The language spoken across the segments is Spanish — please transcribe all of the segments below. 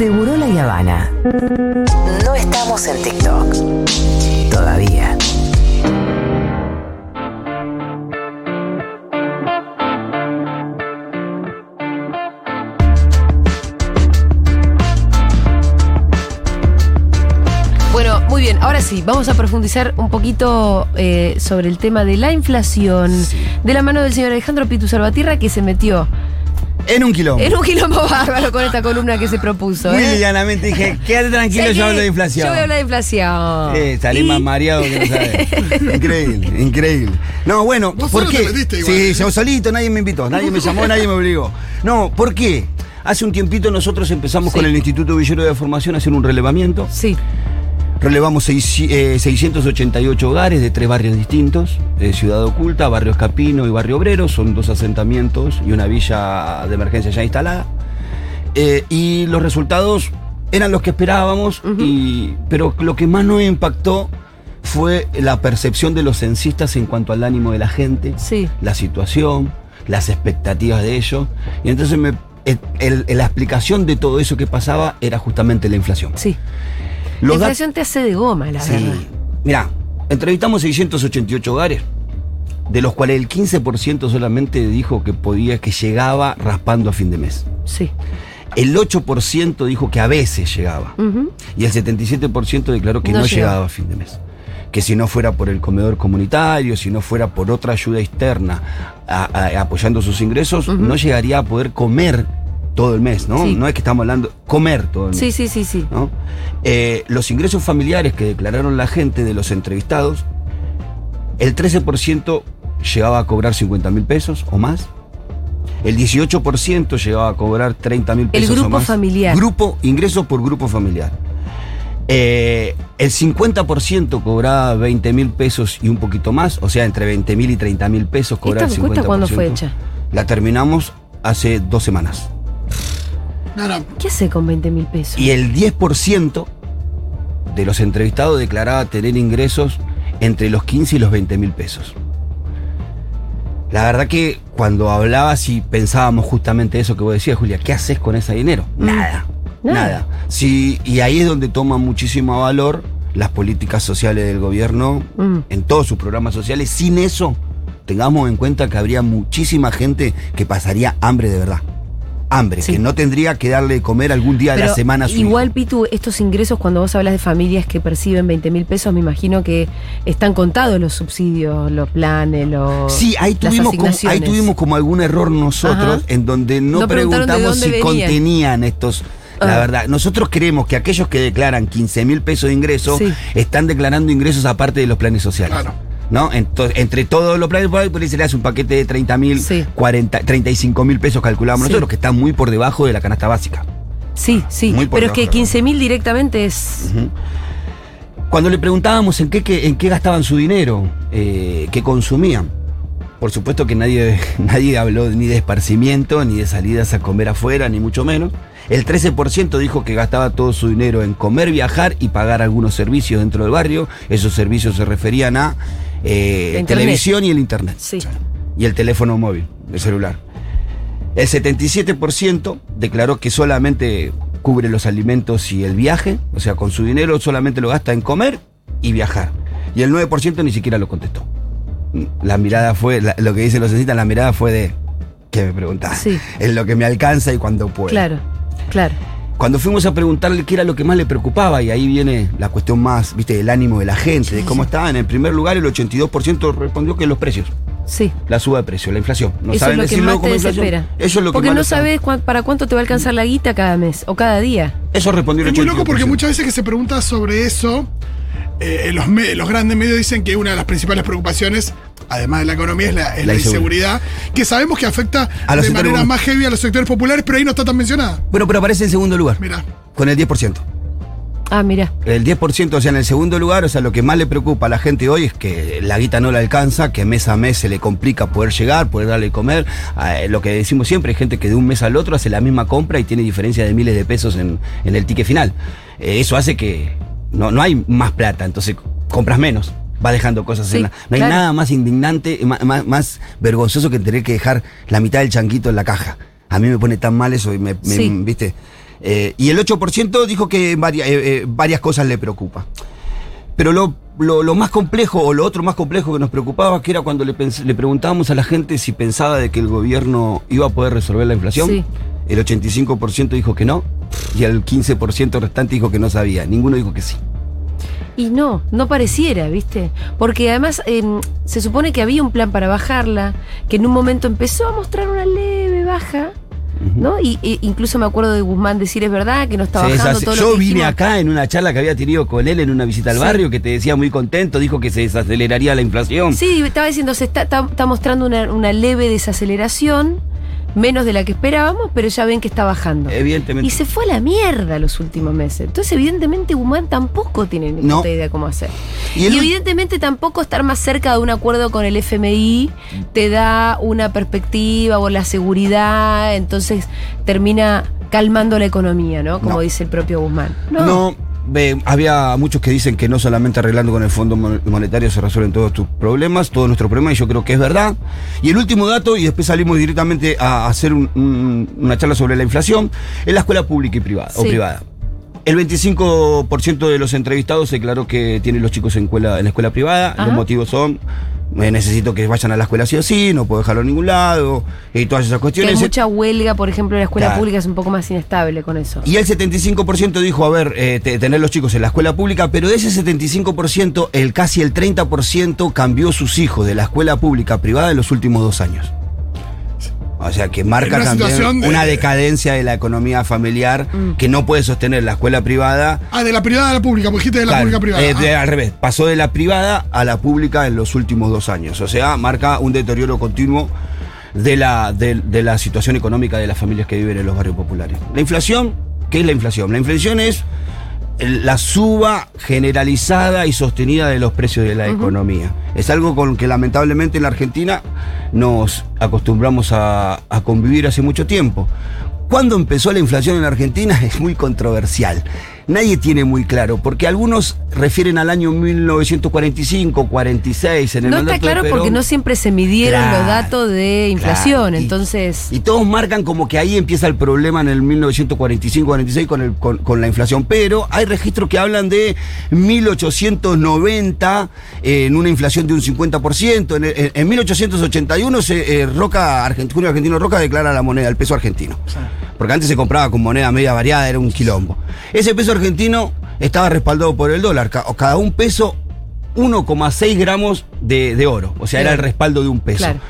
Seguro la Habana. No estamos en TikTok. Todavía. Bueno, muy bien. Ahora sí, vamos a profundizar un poquito eh, sobre el tema de la inflación. De la mano del señor Alejandro Pitu Salvatierra, que se metió En un quilombo. en un quilombo bárbaro con esta columna que se propuso. Muy ¿eh? livianamente dije, quédate tranquilo, yo hablo de inflación. Yo voy a hablar de inflación. Eh, salí Y- más mareado que no sabes. increíble, increíble. No, bueno, Vos ¿por solo qué? te igual, sí, ¿eh? yo solito, nadie me invitó, nadie me llamó, nadie me obligó. No, ¿por qué? Hace un tiempito nosotros empezamos Sí. con el Instituto Villero de Formación a hacer un relevamiento. Sí, Relevamos seis- eh, 688 hogares de tres barrios distintos, eh, Ciudad Oculta, Barrio Escapino y Barrio Obrero, son dos asentamientos y una villa de emergencia ya instalada. Eh, y los resultados eran los que esperábamos, y- pero lo que más nos impactó fue la percepción de los censistas en cuanto al ánimo de la gente, sí. la situación, las expectativas de ellos. Y entonces me- el- el- la explicación de todo eso que pasaba era justamente la inflación. Sí. Los la inflación te hace de goma, la Sí. verdad. Mira, entrevistamos 688 hogares, de los cuales el 15% solamente dijo que podía, que llegaba raspando a fin de mes. Sí. El 8% dijo que a veces llegaba. Y el 77% declaró que No no, llegaba. llegaba a fin de mes. Que si no fuera por el comedor comunitario, si no fuera por otra ayuda externa a- a- apoyando sus ingresos, no llegaría a poder comer todo el mes, ¿no? Sí. No es que estamos hablando, comer todo el mes. Sí, sí, sí, sí. ¿no? Eh, los ingresos familiares que declararon la gente de los entrevistados, el 13% llegaba a cobrar 50 mil pesos o más. El 18% llegaba a cobrar 30 mil pesos o grupo más. familiar. Grupo, ingresos por grupo familiar. Eh, el 50% cobraba 20 mil pesos y un poquito más, o sea, entre 20 mil y 30 mil pesos cobraba ¿Esta el 50%. encuesta cuándo fue hecha? La terminamos hace dos semanas. No, no. ¿Qué hace con 20 mil pesos? Y el 10% de los entrevistados declaraba tener ingresos entre los 15 y los 20 mil pesos. La verdad que cuando hablabas y pensábamos justamente eso que vos decías, Julia, ¿qué haces con ese dinero? Nada. Nada. Nada. Sí, y ahí es donde toma muchísimo valor las políticas sociales del gobierno Mm. en todos sus programas sociales. Sin eso, tengamos en cuenta que habría muchísima gente que pasaría hambre de verdad. Hambre, Sí. que no tendría que darle de comer algún día de la Pero semana a su igual, hijo. Pitu, estos ingresos, cuando vos hablas de familias que perciben 20 mil pesos, me imagino que están contados los subsidios, los planes, los. Sí, ahí las tuvimos, como, ahí tuvimos como algún error nosotros Ajá. en donde no, preguntamos si venían. contenían estos. La Ah. verdad, nosotros creemos que aquellos que declaran 15 mil pesos de ingresos Sí. están declarando ingresos aparte de los planes sociales. Claro. ¿No? Entonces, entre todos los planes, por ahí por ahí se le hace un paquete de 30 mil, Sí. 40, 35 mil pesos calculamos Sí. nosotros, que está muy por debajo de la canasta básica. Sí, sí. Muy por Pero es que debajo, 15 mil directamente es. Cuando le preguntábamos en qué, qué- en qué gastaban su dinero, eh, qué consumían, por supuesto que nadie, nadie habló ni de esparcimiento, ni de salidas a comer afuera, ni mucho menos. El 13% dijo que gastaba todo su dinero en comer, viajar y pagar algunos servicios dentro del barrio. Esos servicios se referían a eh, televisión y el internet. Sí. Y el teléfono móvil, el celular. El 77% declaró que solamente cubre los alimentos y el viaje, o sea, con su dinero solamente lo gasta en comer y viajar. Y el 9% ni siquiera lo contestó. La mirada fue, la- lo que dicen los censistas, la mirada fue de, ¿qué me preguntás? Sí. En lo que me alcanza y cuando puedo. Claro, claro. Cuando fuimos a preguntarle qué era lo que más le preocupaba, y ahí viene la cuestión más, viste, del ánimo de la gente, de cómo estaba, en primer lugar el 82% respondió que los precios, Sí. la suba de precios, la inflación. No Eso es saben lo que decirlo más te desespera. Eso es lo que Porque más no sabes para cuánto te va a alcanzar la guita cada mes o cada día. Eso respondió el Es muy loco porque 82%. muchas veces que se pregunta sobre eso, eh, los, grandes medios dicen que una de las principales preocupaciones, además de la economía, es la, es La la inseguridad, que sabemos que afecta A los de manera más heavy a los sectores populares, pero ahí no está tan mencionada. Bueno, pero aparece en segundo lugar, Mira, con el 10%. Ah, mira. El 10%, o sea, en el segundo lugar, o sea, lo que más le preocupa a la gente hoy es que la guita no la alcanza, que mes a mes se le complica poder llegar, poder darle de comer. Eh, lo que decimos siempre, hay gente que de un mes al otro hace la misma compra y tiene diferencia de miles de pesos en, en el ticket final. Eh, eso hace que no, no hay más plata, entonces compras menos. Va dejando cosas Sí, en la. No hay nada más indignante, más, más, vergonzoso que tener que dejar la mitad del chanquito en la caja. A mí me pone tan mal eso y me, me- Sí. ¿viste? Eh, y el 8% dijo que varia- eh, eh, varias cosas le preocupa. Pero lo, lo- lo más complejo, o lo otro más complejo que nos preocupaba, que era cuando le, le preguntábamos a la gente si pensaba de que el gobierno iba a poder resolver la inflación. Sí. El 85% dijo que no, y el 15% restante dijo que no sabía. Ninguno dijo que sí. Y no, no pareciera, ¿viste? Porque además em, se supone que había un plan para bajarla, que en un momento empezó a mostrar una leve baja, ¿no? Y, e incluso me acuerdo de Guzmán decir, es verdad, que no está bajando todo yo lo que vine dijimos". acá en una charla que había tenido con él en una visita al Sí. barrio que te decía muy contento, dijo que se desaceleraría la inflación. Sí, estaba diciendo, se está, está- está mostrando una, una leve desaceleración, menos de la que esperábamos, pero ya ven que está bajando. Evidentemente. Y se fue a la mierda los últimos meses. Entonces, evidentemente, Guzmán tampoco tiene ni No. idea cómo hacer. Y evidentemente tampoco estar más cerca de un acuerdo con el FMI te da una perspectiva o la seguridad, entonces termina calmando la economía, ¿no? Como No. dice el propio Guzmán. No, había muchos que dicen que no solamente arreglando con el Fondo Mon- Monetario se resuelven todos tus problemas, todos nuestros problemas, y yo creo que es verdad. Y el último dato, y después salimos directamente a hacer un- un- una charla sobre la inflación, es la escuela pública y privada. O privada. El 25% de los entrevistados declaró que tienen los chicos en, escuela, en la escuela privada. Ajá. Los motivos son, eh, necesito que vayan a la escuela sí o sí, no puedo dejarlo en ningún lado, y todas esas Que cuestiones. hay mucha huelga, por ejemplo, en la escuela Claro. pública es un poco más inestable con eso. Y el 75% dijo, a ver, eh, te- tener los chicos en la escuela pública, pero de ese 75%, el casi el 30% cambió sus hijos de la escuela pública a privada en los últimos dos años. O sea, que marca una también de- una decadencia de la economía familiar Mm. que no puede sostener la escuela privada. Ah, de la privada a la pública, porque dijiste de la Claro, pública privada. eh, de- Ah. al revés, pasó de la privada a la pública en los últimos dos años. O sea, marca un deterioro continuo de la, de, de la situación económica de las familias que viven en los barrios populares. La inflación, ¿qué es la inflación? La inflación es la suba generalizada y sostenida de los precios de la economía. Es algo con que lamentablemente en la Argentina nos acostumbramos a, a convivir hace mucho tiempo. ¿Cuándo empezó la inflación en la Argentina? Es muy controversial. Nadie tiene muy claro, porque algunos refieren al año 1945, 46, en el No está claro Perón. porque no siempre se midieron Claro, los datos de inflación, Claro, y- entonces... Y todos marcan como que ahí empieza el problema en el 1945-46 con, el- con, con la inflación. Pero hay registros que hablan de 1890 eh, en una inflación de un 50%. En, en- en 1881 se, eh, Roca, Argent- Julio Argentino Roca declara la moneda, el peso argentino. Porque antes se compraba con moneda media variada, era un quilombo. Ese peso argentino estaba respaldado por el dólar. Ca- Cada un peso, 1,6 gramos de, de oro. O sea, era el respaldo de un peso. Claro.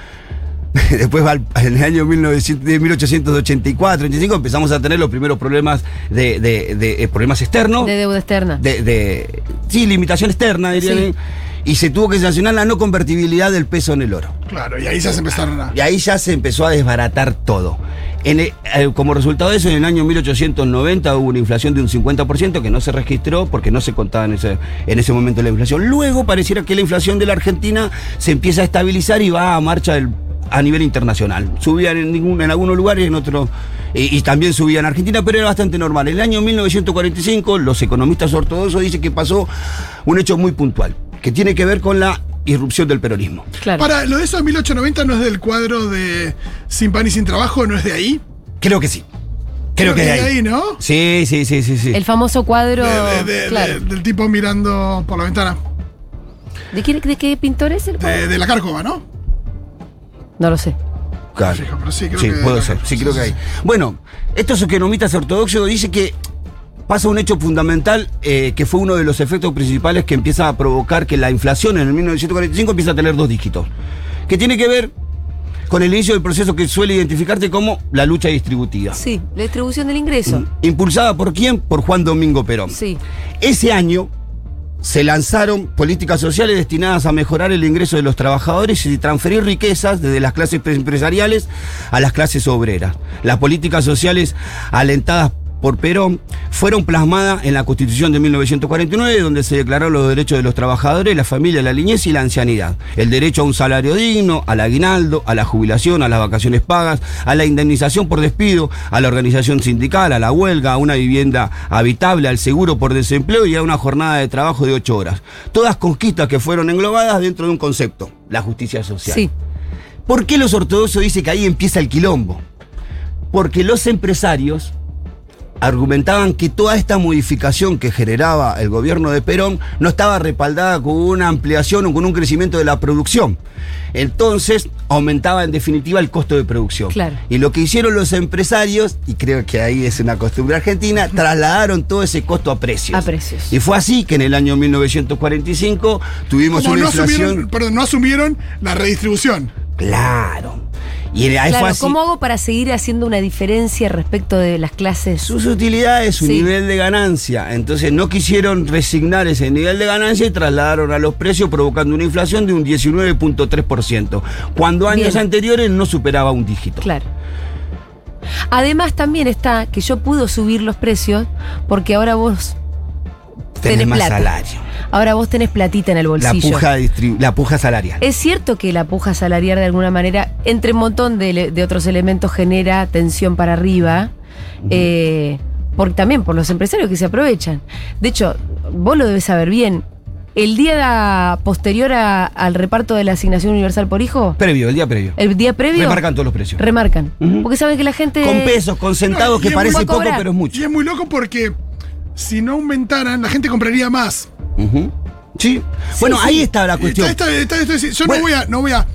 Después en el año 1900 de 1884, 85 empezamos a tener los primeros problemas de, de- de, eh, problemas externos. De deuda externa. de, de- sí, limitación externa, dirían. Sí. Y se tuvo que sancionar la no convertibilidad del peso en el oro. Claro, y ahí ya se empezaron a. Y ahí ya se empezó a desbaratar todo. Eh, como resultado de eso, en el año 1890 hubo una inflación de un 50% que no se registró porque no se contaba en ese, en ese momento la inflación. Luego pareciera que la inflación de la Argentina se empieza a estabilizar y va a marcha a nivel internacional. Subían en, en algunos lugares, en otros. Y, y también subía en Argentina, pero era bastante normal. En el año 1945, los economistas ortodoxos dicen que pasó un hecho muy puntual, que tiene que ver con la irrupción del peronismo. Claro. Para, lo de eso de 1890 no es del cuadro de Sin pan y sin trabajo, ¿no es de ahí? Creo que sí. Creo, que, es de de ahí. ahí, ¿no? Sí, sí, sí, sí, sí. El famoso cuadro. De- de- de- claro. de- del tipo mirando por la ventana. ¿De, qué pintor es el cuadro? De, de la Cárcova, ¿no? No lo sé. Claro. Pero sí, creo Sí, que- puede ser. Sí, creo que hay. Bueno, estos economistas ortodoxos dicen que pasa un hecho fundamental eh, que fue uno de los efectos principales que empieza a provocar que la inflación en el 1945 empieza a tener dos dígitos. Que tiene que ver con el inicio del proceso que suele identificarte como la lucha distributiva. Sí, la distribución del ingreso. Impulsada por quién? Por Juan Domingo Perón. Sí. Ese año se lanzaron políticas sociales destinadas a mejorar el ingreso de los trabajadores y transferir riquezas desde las clases empresariales a las clases obreras. Las políticas sociales alentadas por Perón fueron plasmadas en la Constitución de 1949, donde se declararon los derechos de los trabajadores, la familia, la niñez y la ancianidad. El derecho a un salario digno, al aguinaldo, a la jubilación, a las vacaciones pagas, a la indemnización por despido, a la organización sindical, a la huelga, a una vivienda habitable, al seguro por desempleo y a una jornada de trabajo de ocho horas. Todas conquistas que fueron englobadas dentro de un concepto, la justicia social. Sí. ¿Por qué los ortodoxos dicen que ahí empieza el quilombo? Porque los empresarios argumentaban que toda esta modificación que generaba el gobierno de Perón no estaba respaldada con una ampliación o con un crecimiento de la producción. Entonces aumentaba en definitiva el costo de producción. Claro. Y lo que hicieron los empresarios, y creo que ahí es una costumbre argentina, trasladaron todo ese costo a precios. A precios. Y fue así que en el año 1945 tuvimos una no inflación. asumieron, perdón, no asumieron la redistribución. Claro. Y ahí fue Claro, así. ¿cómo hago para seguir haciendo una diferencia respecto de las clases? Sus utilidades, su Sí. nivel de ganancia. Entonces no quisieron resignar ese nivel de ganancia y trasladaron a los precios provocando una inflación de un 19.3%, cuando años Bien. anteriores no superaba un dígito. Claro. Además también está que yo puedo subir los precios porque ahora vos Tenés tenés más plata. salario. Ahora vos tenés platita en el La bolsillo. puja, distribu- la puja salarial. Es cierto que la puja salarial de alguna manera, entre un montón de, otros elementos, genera tensión para arriba. eh, por, también por los empresarios que se aprovechan. De hecho, vos lo debes saber bien. El día posterior a- al reparto de la asignación universal por hijo, Previo, el día previo. el día previo. Remarcan todos los precios. Remarcan. Porque saben que la gente. Con pesos, con centavos, No, y que parece poco, pero es Y mucho. es muy loco porque si no aumentaran, la gente compraría más. Sí. Bueno, sí. ahí está la cuestión. está- está- está- está- yo Bueno. no voy a, no voy a,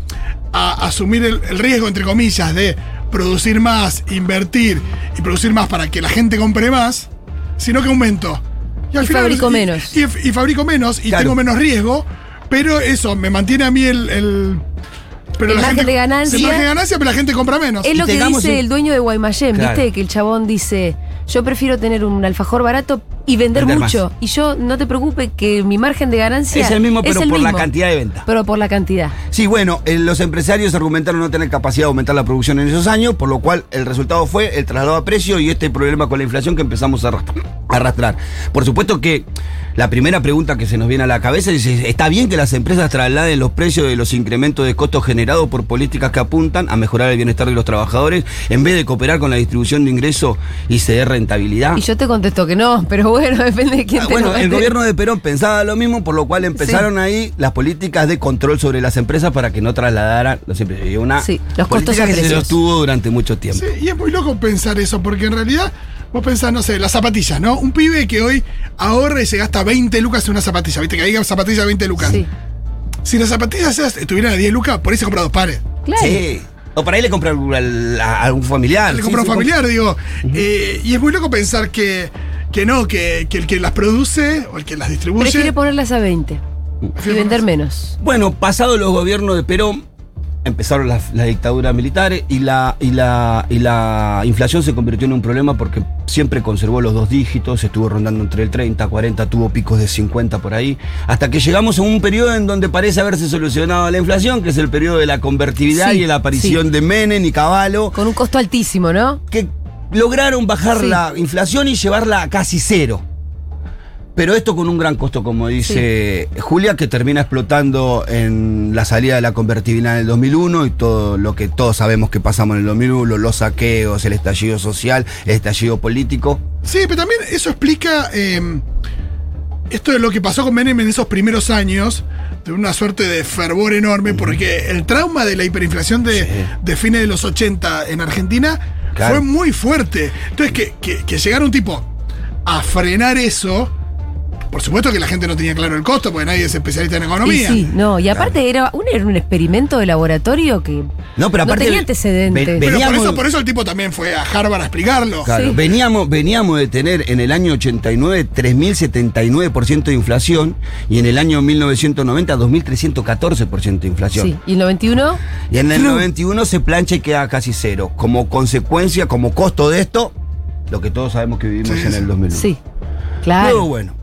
a asumir el, el riesgo, entre comillas, de producir más, invertir y producir más para que la gente compre más, sino que aumento. Y fabrico menos. Y, y fabrico menos y Claro. tengo menos riesgo, pero eso me mantiene a mí el. el- pero El margen de ganancia. El margen de ganancia, pero la gente compra menos. Es lo que dice un- el dueño de Guaymallén, Claro. ¿viste? Que el chabón dice, yo prefiero tener un alfajor barato y vender, Vender mucho. más. Y yo, no te preocupes que mi margen de ganancia Es el mismo, pero por la cantidad de venta. Pero por la cantidad. Sí, bueno, eh, los empresarios argumentaron no tener capacidad de aumentar la producción en esos años, por lo cual el resultado fue el traslado a precio y este problema con la inflación que empezamos a arrastrar. a arrastrar. Por supuesto que la primera pregunta que se nos viene a la cabeza es, ¿está bien que las empresas trasladen los precios de los incrementos de costos generados por políticas que apuntan a mejorar el bienestar de los trabajadores en vez de cooperar con la distribución de ingresos y ceder rentabilidad? Y yo te contesto que no, pero bueno, depende de quién Ah, te bueno, lo el gobierno de Perón pensaba lo mismo, por lo cual empezaron ahí las políticas de control sobre las empresas para que no trasladaran los. Y Una Sí, los costos a que se sostuvo durante mucho tiempo. Sí, y es muy loco pensar eso, porque en realidad vos pensás, no sé, las zapatillas, ¿no? Un pibe que hoy ahorra y se gasta 20 lucas en una zapatilla, ¿viste? Que diga zapatilla de 20 lucas. Sí, Si las zapatillas estuvieran a 10 lucas, por ahí se compra dos pares. claro. Sí. O para ahí le compra a algún familiar. Le sí, compra un sí, familiar, digo. Eh, y es muy loco pensar que, que no, que, que el que las produce o el que las distribuye. Prefiere ponerlas a 20 y vender menos. Bueno, pasado los gobiernos de Perón, empezaron las, las dictaduras militares y la, y, la, y la inflación se convirtió en un problema porque siempre conservó los dos dígitos, estuvo rondando entre el 30, 40, tuvo picos de 50 por ahí, hasta que llegamos a un periodo en donde parece haberse solucionado la inflación, que es el periodo de la convertibilidad Sí, y la aparición sí. de Menem y Caballo, Con un costo altísimo, ¿no? que lograron bajar Sí. la inflación y llevarla a casi cero. Pero esto con un gran costo, como dice Julia, que termina explotando en la salida de la convertibilidad en el 2001 y todo lo que todos sabemos que pasamos en el 2001, los saqueos, el estallido social, el estallido político. Sí, pero también eso explica eh, esto de lo que pasó con Menem en esos primeros años, de una suerte de fervor enorme, porque el trauma de la hiperinflación de, Sí. de fines de los 80 en Argentina Fue muy fuerte. Entonces, que, que, que llegara un tipo a frenar eso, por supuesto que la gente no tenía claro el costo, porque nadie es especialista en Y economía. sí, no, y aparte era, un, era un experimento de laboratorio que No, pero aparte- tenía antecedentes. Ve- Pero por eso, por eso el tipo también fue a Harvard a explicarlo. Claro, Sí. veníamos, veníamos de tener en el año 89 3.079% de inflación y en el año 1990 2.314% de inflación. Sí, y el 91, Y en el Flu. 91 se plancha y queda casi cero. Como consecuencia, como costo de esto, lo que todos sabemos que vivimos Sí, en el 2001. sí, claro. Luego, bueno,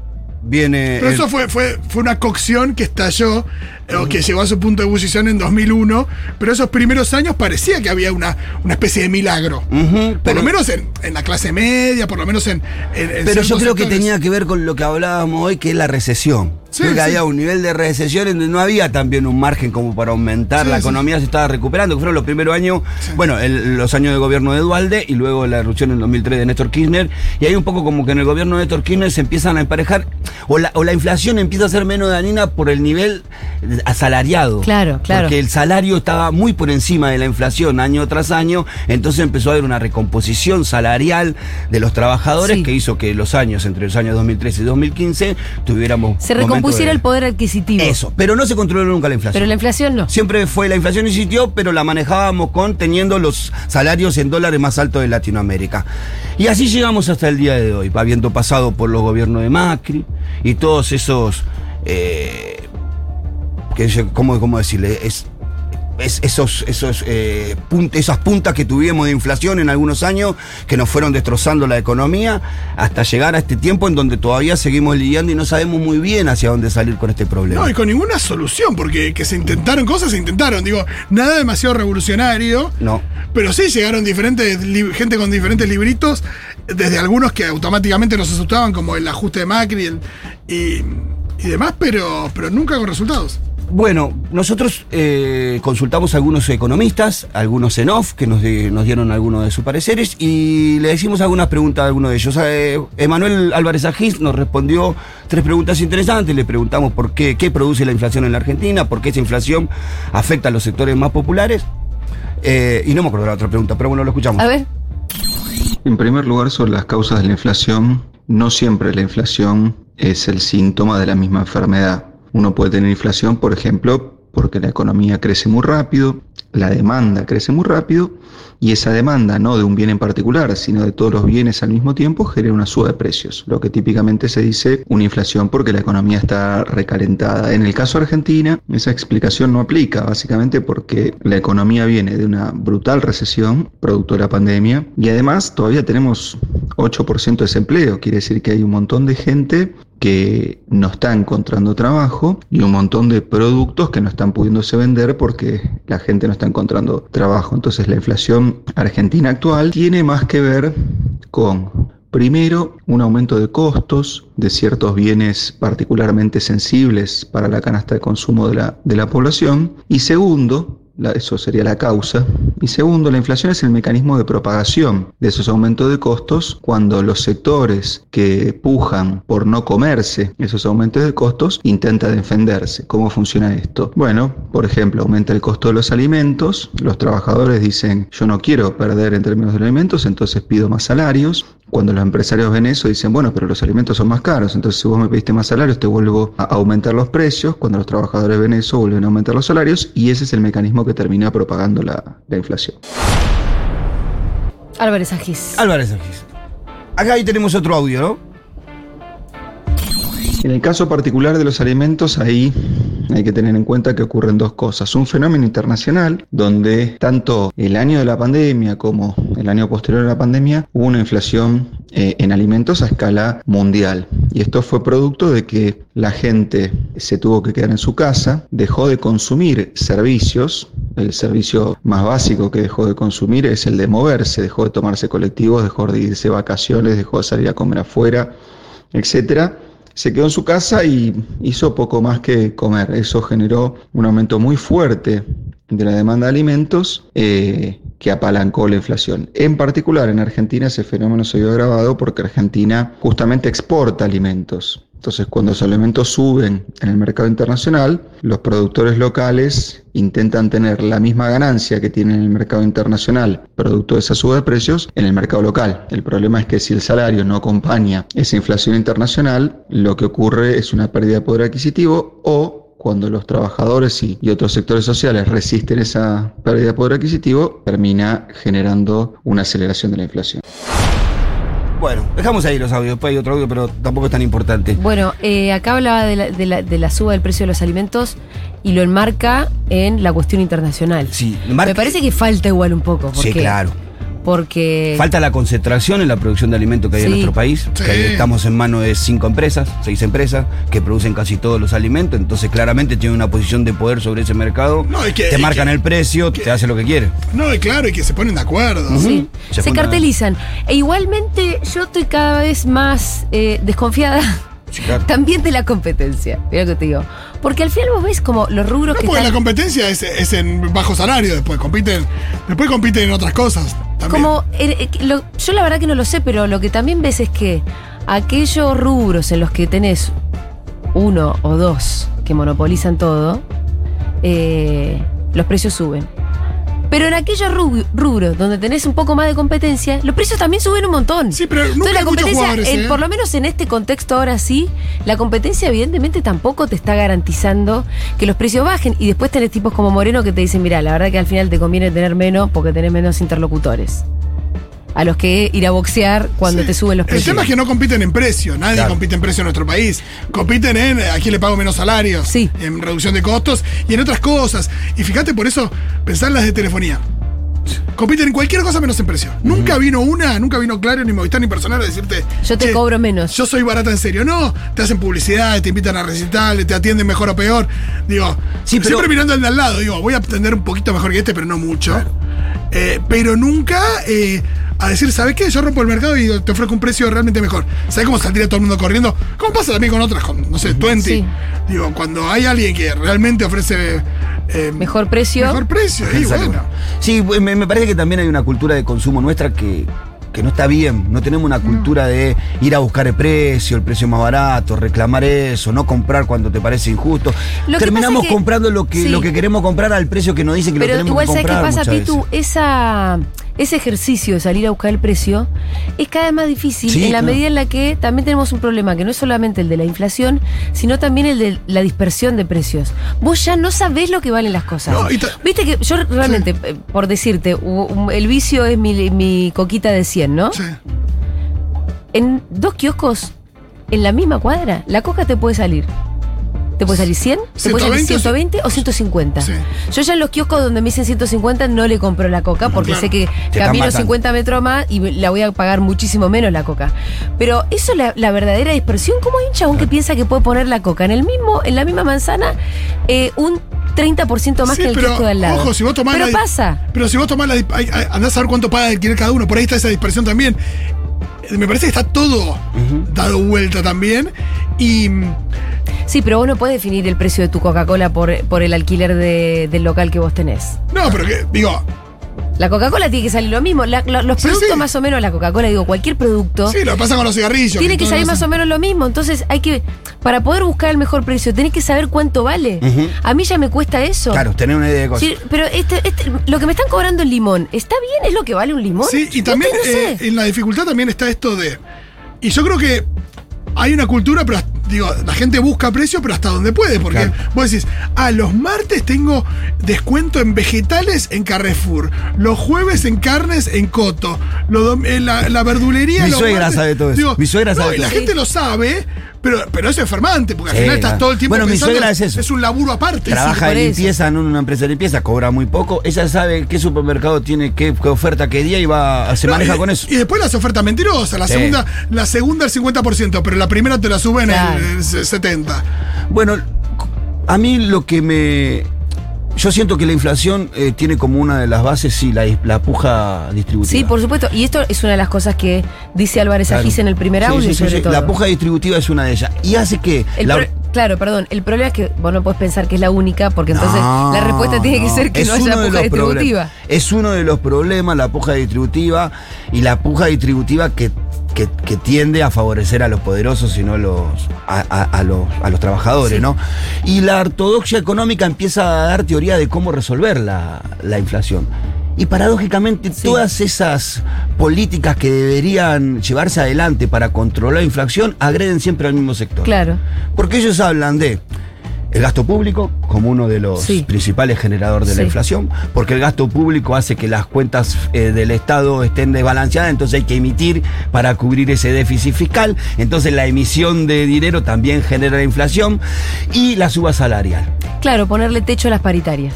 viene. Pero el- eso fue, fue, fue una cocción que estalló, eh, o que llegó a su punto de ebullición en 2001, pero esos primeros años parecía que había una, una especie de milagro. Por pero, lo menos en, en la clase media, por lo menos en... en- en pero yo creo que tenía que ver con lo que hablábamos hoy, que es la recesión. Sí, Creo que sí. había un nivel de recesión en donde no había también un margen como para aumentar, Sí, la sí. economía se estaba recuperando, que fueron los primeros años, bueno, el- los años de gobierno de Dualde y luego la erupción en 2003 de Néstor Kirchner, y hay un poco como que en el gobierno de Néstor Kirchner se empiezan a emparejar, o la, o la inflación empieza a ser menos dañina por el nivel asalariado. Claro, claro. Porque el salario estaba muy por encima de la inflación año tras año, entonces empezó a haber una recomposición salarial de los trabajadores Sí. que hizo que los años, entre los años 2013 y 2015, tuviéramos... Se de- el poder adquisitivo. Eso, pero no se controló nunca la inflación. Pero la inflación no. Siempre fue la inflación existió, pero la manejábamos con teniendo los salarios en dólares más altos de Latinoamérica. Y así llegamos hasta el día de hoy, habiendo pasado por los gobiernos de Macri y todos esos, eh, que ¿cómo, cómo decirle? Es, es- esos, esos, eh, punt- esas puntas que tuvimos de inflación en algunos años que nos fueron destrozando la economía hasta llegar a este tiempo en donde todavía seguimos lidiando y no sabemos muy bien hacia dónde salir con este problema. No, y con ninguna solución, porque que se intentaron cosas, se intentaron. Digo, nada demasiado revolucionario. No. Pero sí llegaron diferentes gente con diferentes libritos, desde algunos que automáticamente nos asustaban, como el ajuste de Macri el- y, y demás, pero, pero nunca con resultados. Bueno, nosotros eh, consultamos a algunos economistas, algunos en off, que nos, di- nos dieron algunos de sus pareceres y le hicimos algunas preguntas a algunos de ellos. Eh, Emanuel Álvarez Agís nos respondió tres preguntas interesantes. Le preguntamos por qué, qué produce la inflación en la Argentina, por qué esa inflación afecta a los sectores más populares. Eh, y no me acuerdo la otra pregunta, pero bueno, lo escuchamos. A ver. En primer lugar, sobre las causas de la inflación, no siempre la inflación es el síntoma de la misma enfermedad. Uno puede tener inflación, por ejemplo, porque la economía crece muy rápido, la demanda crece muy rápido, y esa demanda, no de un bien en particular, sino de todos los bienes al mismo tiempo, genera una suba de precios, lo que típicamente se dice una inflación porque la economía está recalentada. En el caso de Argentina, esa explicación no aplica, básicamente porque la economía viene de una brutal recesión, producto de la pandemia, y además todavía tenemos 8% de desempleo, quiere decir que hay un montón de gente que no está encontrando trabajo y un montón de productos que no están pudiéndose vender porque la gente no está encontrando trabajo. Entonces la inflación argentina actual tiene más que ver con Primero, un aumento de costos de ciertos bienes particularmente sensibles para la canasta de consumo de la, de la población. Y segundo, eso sería la causa. Y segundo, la inflación es el mecanismo de propagación de esos aumentos de costos cuando los sectores que pujan por no comerse esos aumentos de costos intentan defenderse. ¿Cómo funciona esto? Bueno, por ejemplo, aumenta el costo de los alimentos, los trabajadores dicen yo no quiero perder en términos de alimentos, entonces pido más salarios. Cuando los empresarios ven eso dicen, bueno, pero los alimentos son más caros, entonces si vos me pediste más salarios te vuelvo a aumentar los precios. Cuando los trabajadores ven eso vuelven a aumentar los salarios y ese es el mecanismo que termina propagando la, la inflación. Álvarez Agis. Álvarez Agís. Acá ahí tenemos otro audio, ¿no? En el caso particular de los alimentos, ahí hay que tener en cuenta que ocurren dos cosas. Un fenómeno internacional, donde tanto el año de la pandemia como el año posterior a la pandemia hubo una inflación eh, en alimentos a escala mundial. Y esto fue producto de que la gente se tuvo que quedar en su casa, dejó de consumir servicios. El servicio más básico que dejó de consumir es el de moverse, dejó de tomarse colectivos, dejó de irse vacaciones, dejó de salir a comer afuera, etcétera se quedó en su casa y hizo poco más que comer. Eso generó un aumento muy fuerte de la demanda de alimentos eh, que apalancó la inflación. En particular en Argentina ese fenómeno se vio agravado porque Argentina justamente exporta alimentos. Entonces cuando los alimentos suben en el mercado internacional, los productores locales intentan tener la misma ganancia que tienen en el mercado internacional, producto de esa suba de precios, en el mercado local. El problema es que si el salario no acompaña esa inflación internacional, lo que ocurre es una pérdida de poder adquisitivo o cuando los trabajadores y, y otros sectores sociales resisten esa pérdida de poder adquisitivo, termina generando una aceleración de la inflación. Bueno, dejamos ahí los audios. Después hay otro audio, pero tampoco es tan importante. Bueno, eh, acá hablaba de la, de, la, de la suba del precio de los alimentos y lo enmarca en la cuestión internacional. Sí, Me parece que falta igual un poco. Sí, porque- claro. Porque. Falta la concentración en la producción de alimentos que hay en nuestro país. Sí. que estamos en manos de cinco empresas, seis empresas, que producen casi todos los alimentos. Entonces, claramente tienen una posición de poder sobre ese mercado. No, y que- te marcan que- el precio, te hace lo que quiere. No, y claro, y que se ponen de acuerdo. Sí, Se cartelizan. E igualmente yo estoy cada vez más eh, desconfiada claro. también de la competencia. Mira lo que te digo. Porque al final vos ves como los rubros No, que porque están la competencia es, es en bajo salario después. Compiten, después compiten en otras cosas. También. Como, eh, eh, lo- yo la verdad que no lo sé, pero lo que también ves es que aquellos rubros en los que tenés uno o dos que monopolizan todo, eh, los precios suben. Pero en aquellos rubros donde tenés un poco más de competencia, los precios también suben un montón. Sí, pero nunca Entonces la competencia, jugadores, en- ¿eh? por lo menos en este contexto ahora sí, la competencia evidentemente tampoco te está garantizando que los precios bajen. Y después tenés tipos como Moreno que te dicen, mira, la verdad que al final te conviene tener menos porque tenés menos interlocutores. A los que ir a boxear cuando Sí. te suben los El precios. tema es que no compiten en precio, nadie Claro. compite en precio en nuestro país. Compiten en eh, a quién le pago menos salarios, Sí. en reducción de costos y en otras cosas. Y fíjate, por eso, pensar en las de telefonía. Compiten en cualquier cosa menos en precio. Nunca vino una, nunca vino Claro, ni Movistar, ni personal a decirte. Yo te "Che, cobro menos. Yo soy barata en serio. No, te hacen publicidad, te invitan a recitales, te atienden mejor o peor. Digo, Sí, pero- siempre mirando al de al lado. Digo, voy a atender un poquito mejor que este, pero no mucho. Eh, pero nunca eh, a decir, ¿sabes qué? Yo rompo el mercado y te ofrezco un precio realmente mejor. ¿Sabes cómo saldría todo el mundo corriendo? ¿Cómo pasa también con otras? Con, no sé, 20. Sí. Digo, cuando hay alguien que realmente ofrece eh, Mejor precio. mejor precio, y bueno. Sí, me, me parece que también hay una cultura de consumo nuestra que, que no está bien. No tenemos una cultura de ir a buscar el precio, el precio más barato, reclamar eso, no comprar cuando te parece injusto. Lo Terminamos pasa es que- comprando lo que, sí. lo que queremos comprar al precio que nos dicen que lo Pero tenemos igual, que ¿sabes qué comprar. pasa, Pitu? veces. Esa, ese ejercicio de salir a buscar el precio es cada vez más difícil Sí, en la claro. medida en la que también tenemos un problema que no es solamente el de la inflación, sino también el de la dispersión de precios. Vos ya no sabés lo que valen las cosas. No, Viste que yo realmente, eh, por decirte, el vicio es mi, mi coquita de 100, ¿no? Sí. En dos kioscos, en la misma cuadra, la coca te puede salir. Te puede salir 100, te puede salir 120 o 120 o 150. Sí. Yo ya en los kioscos donde me dicen 150 no le compro la coca porque Claro. sé que Te camino matando. 50 metros más y la voy a pagar muchísimo menos la coca. Pero eso la, la verdadera dispersión, ¿cómo hay un chabón que piensa que puede poner la coca en el mismo, en la misma manzana, eh, un 30% más Sí, que el pero, kiosco de al lado? Ojo, si vos tomás Pero la- pasa. Pero si vos tomás la. hay- hay- Andás a ver cuánto paga alquiler cada uno. Por ahí está esa dispersión también. Eh, Me parece que está todo dado vuelta también. Y. mm, Sí, pero vos no podés definir el precio de tu Coca-Cola por, por el alquiler de- del local que vos tenés. No, pero que. Digo. La Coca-Cola tiene que salir lo mismo. La- la- los Sí, productos sí. más o menos, la Coca-Cola, digo, cualquier producto. Sí, lo que pasa con los cigarrillos. Tiene que salir más o menos lo mismo. Entonces hay que, para poder buscar el mejor precio, tenés que saber cuánto vale. A mí ya me cuesta eso. Claro, tener una idea de cosas. Sí, pero este, este- lo que me están cobrando el limón, ¿está bien? ¿Es lo que vale un limón? Sí, y No también te- no sé. eh, en la dificultad también está esto de. Y yo creo que hay una cultura, pero digo, la gente busca precio, pero hasta donde puede. Porque Claro. vos decís, ah, los martes tengo descuento en vegetales en Carrefour, los jueves en carnes en Coto, eh, la, la verdulería. Mi los suegra martes- sabe todo eso. Mi suegra sabe no, y todo la gente lo sabe, pero, pero eso es enfermante, porque al Sí, final estás todo el tiempo Bueno, mi suegra es eso. Es un laburo aparte. Trabaja en limpieza en una empresa de limpieza, cobra muy poco. Ella sabe qué supermercado tiene qué, qué oferta, qué día y va, se No, maneja y, con eso. Y después las ofertas mentirosas. La Sí. segunda, la segunda el 50%, pero la primera te la suben Claro. el, el 70%. Bueno, a mí lo que me. Yo siento que la inflación eh, tiene como una de las bases, sí, la, la puja distributiva. Sí, por supuesto. Y esto es una de las cosas que dice Álvarez Claro. Agis en el primer audio, sí, sí, sobre sí. todo. La puja distributiva es una de ellas. Y hace que. El la- pro- claro, perdón. El problema es que vos no podés pensar que es la única, porque entonces No, la respuesta tiene que ser que no haya puja distributiva. Es uno de los problemas, la puja distributiva, y la puja distributiva que, que- que tiende a favorecer a los poderosos y no a los, a, a- a los, a los trabajadores, Sí. ¿no? Y la ortodoxia económica empieza a dar teoría de cómo resolver la, la inflación. Y paradójicamente todas esas políticas que deberían llevarse adelante para controlar la inflación agreden siempre al mismo sector. Claro. Porque ellos hablan de el gasto público como uno de los Sí. principales generadores de la inflación, porque el gasto público hace que las cuentas eh, del Estado estén desbalanceadas, entonces hay que emitir para cubrir ese déficit fiscal, entonces la emisión de dinero también genera inflación y la suba salarial. Claro, ponerle techo a las paritarias.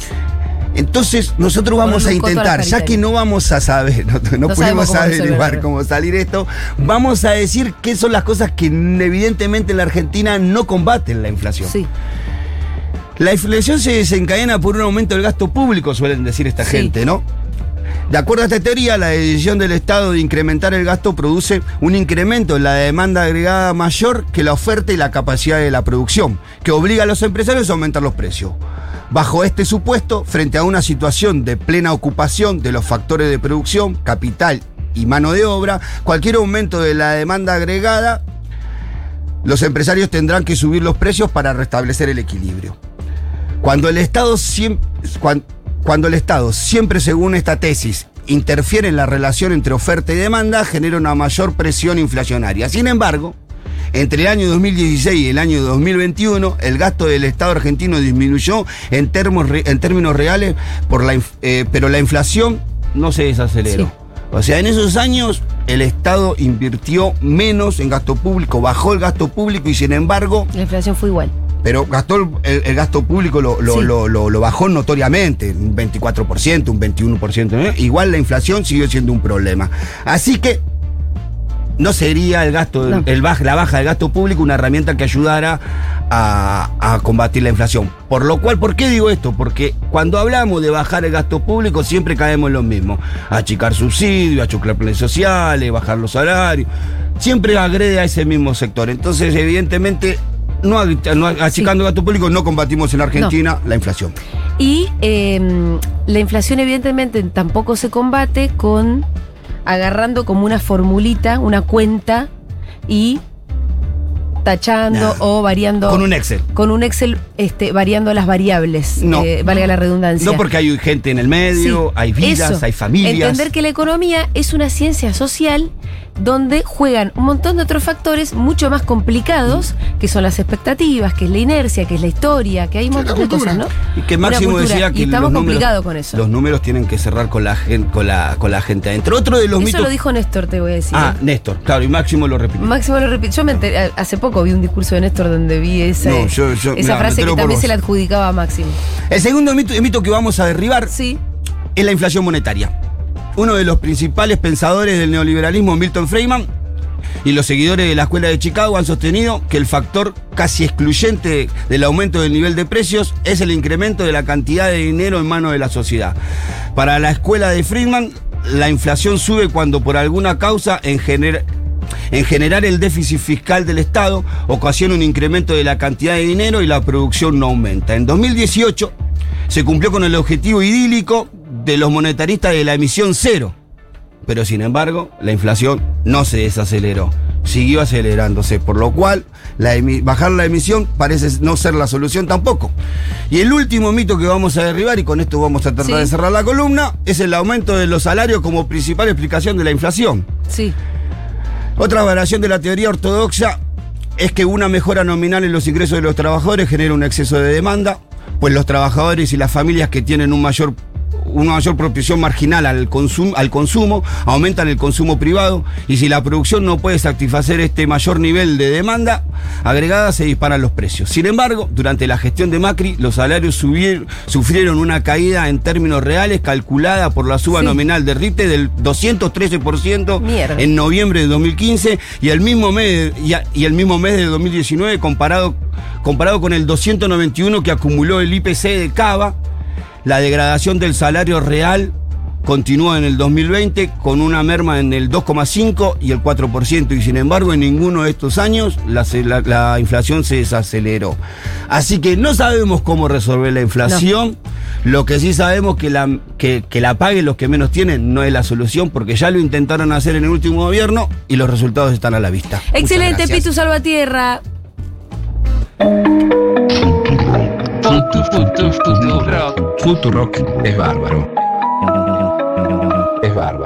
Entonces nosotros vamos a intentar, ya que no vamos a saber, no, no cómo averiguar cómo salir esto, vamos a decir qué son las cosas que evidentemente en la Argentina no combaten la inflación. Sí. La inflación se desencadena por un aumento del gasto público, suelen decir esta Sí. gente, ¿no? De acuerdo a esta teoría, la decisión del Estado de incrementar el gasto produce un incremento en la demanda agregada mayor que la oferta y la capacidad de la producción, que obliga a los empresarios a aumentar los precios. Bajo este supuesto, frente a una situación de plena ocupación de los factores de producción, capital y mano de obra, cualquier aumento de la demanda agregada, los empresarios tendrán que subir los precios para restablecer el equilibrio. Cuando el Estado siempre, cuando el Estado, siempre según esta tesis, interfiere en la relación entre oferta y demanda, genera una mayor presión inflacionaria. Sin embargo, entre el año 2016 y el año 2021, el gasto del Estado argentino disminuyó en, en términos reales, por la, eh, pero la inflación no se desaceleró. O sea, en esos años el Estado invirtió menos en gasto público, bajó el gasto público y sin embargo... La inflación fue igual pero gastó el, gasto público lo, lo, bajó notoriamente, un 24%, un 21%. Igual la inflación siguió siendo un problema. Así que no sería el gasto, el, la baja del gasto público una herramienta que ayudara a, a, combatir la inflación. Por lo cual, ¿por qué digo esto? Porque cuando hablamos de bajar el gasto público siempre caemos en lo mismo. Achicar subsidios, achicar planes sociales, bajar los salarios. Siempre agrede a ese mismo sector. Entonces, evidentemente, no, achicando gasto público, no combatimos en Argentina la inflación. Y em, la inflación, evidentemente, tampoco se combate con agarrando como una formulita, una cuenta y tachando o variando. Con un Excel. Con un Excel este, variando las variables. No. Eh, valga la redundancia. No porque hay gente en el medio, hay vidas, hay familias. Entender que la economía es una ciencia social donde juegan un montón de otros factores mucho más complicados, que son las expectativas, que es la inercia, que es la historia, que hay un montón de cosas, ¿no? Y que Máximo decía que y estamos complicados con eso. Los números tienen que cerrar con la gente, con la, con la gente adentro. Otro de los eso lo dijo Néstor, te voy a decir. Ah. Néstor, claro, y Máximo lo repitió. Máximo lo repitió. Yo me enteré, hace poco vi un discurso de Néstor donde vi esa, esa frase que también se la adjudicaba a Máximo. El segundo mito, mito que vamos a derribar sí. es la inflación monetaria. Uno de los principales pensadores del neoliberalismo, Milton Friedman, y los seguidores de la Escuela de Chicago han sostenido que el factor casi excluyente del aumento del nivel de precios es el incremento de la cantidad de dinero en manos de la sociedad. Para la Escuela de Friedman, la inflación sube cuando por alguna causa en en generar el déficit fiscal del Estado ocasiona un incremento de la cantidad de dinero y la producción no aumenta. En 2018 se cumplió con el objetivo idílico de los monetaristas de la emisión cero pero sin embargo la inflación no se desaceleró, siguió acelerándose, por lo cual bajar la emisión parece no ser la solución tampoco. Y el último mito que vamos a derribar, y con esto vamos a tratar de cerrar la columna, es el aumento de los salarios como principal explicación de la inflación. Sí. Otra variación de la teoría ortodoxa es que una mejora nominal en los ingresos de los trabajadores genera un exceso de demanda, pues los trabajadores y las familias que tienen un mayor una mayor propiciación marginal al, consumo, al consumo, aumentan el consumo privado y si la producción no puede satisfacer este mayor nivel de demanda agregada se disparan los precios. Sin embargo, durante la gestión de Macri, los salarios sufrieron una caída en términos reales calculada por la suba nominal de RIPTE del 213% en noviembre de 2015 y el mismo mes, y, el mismo mes de 2019 comparado, comparado con el 291 que acumuló el IPC de Cava la degradación del salario real continúa en el 2020 con una merma en el 2,5 y el 4%, y sin embargo en ninguno de estos años la, inflación se desaceleró. Así que no sabemos cómo resolver la inflación, lo que sí sabemos que la, que, la paguen los que menos tienen no es la solución, porque ya lo intentaron hacer en el último gobierno y los resultados están a la vista. Excelente, Pitu Salvatierra. Futurock es bárbaro. Es bárbaro.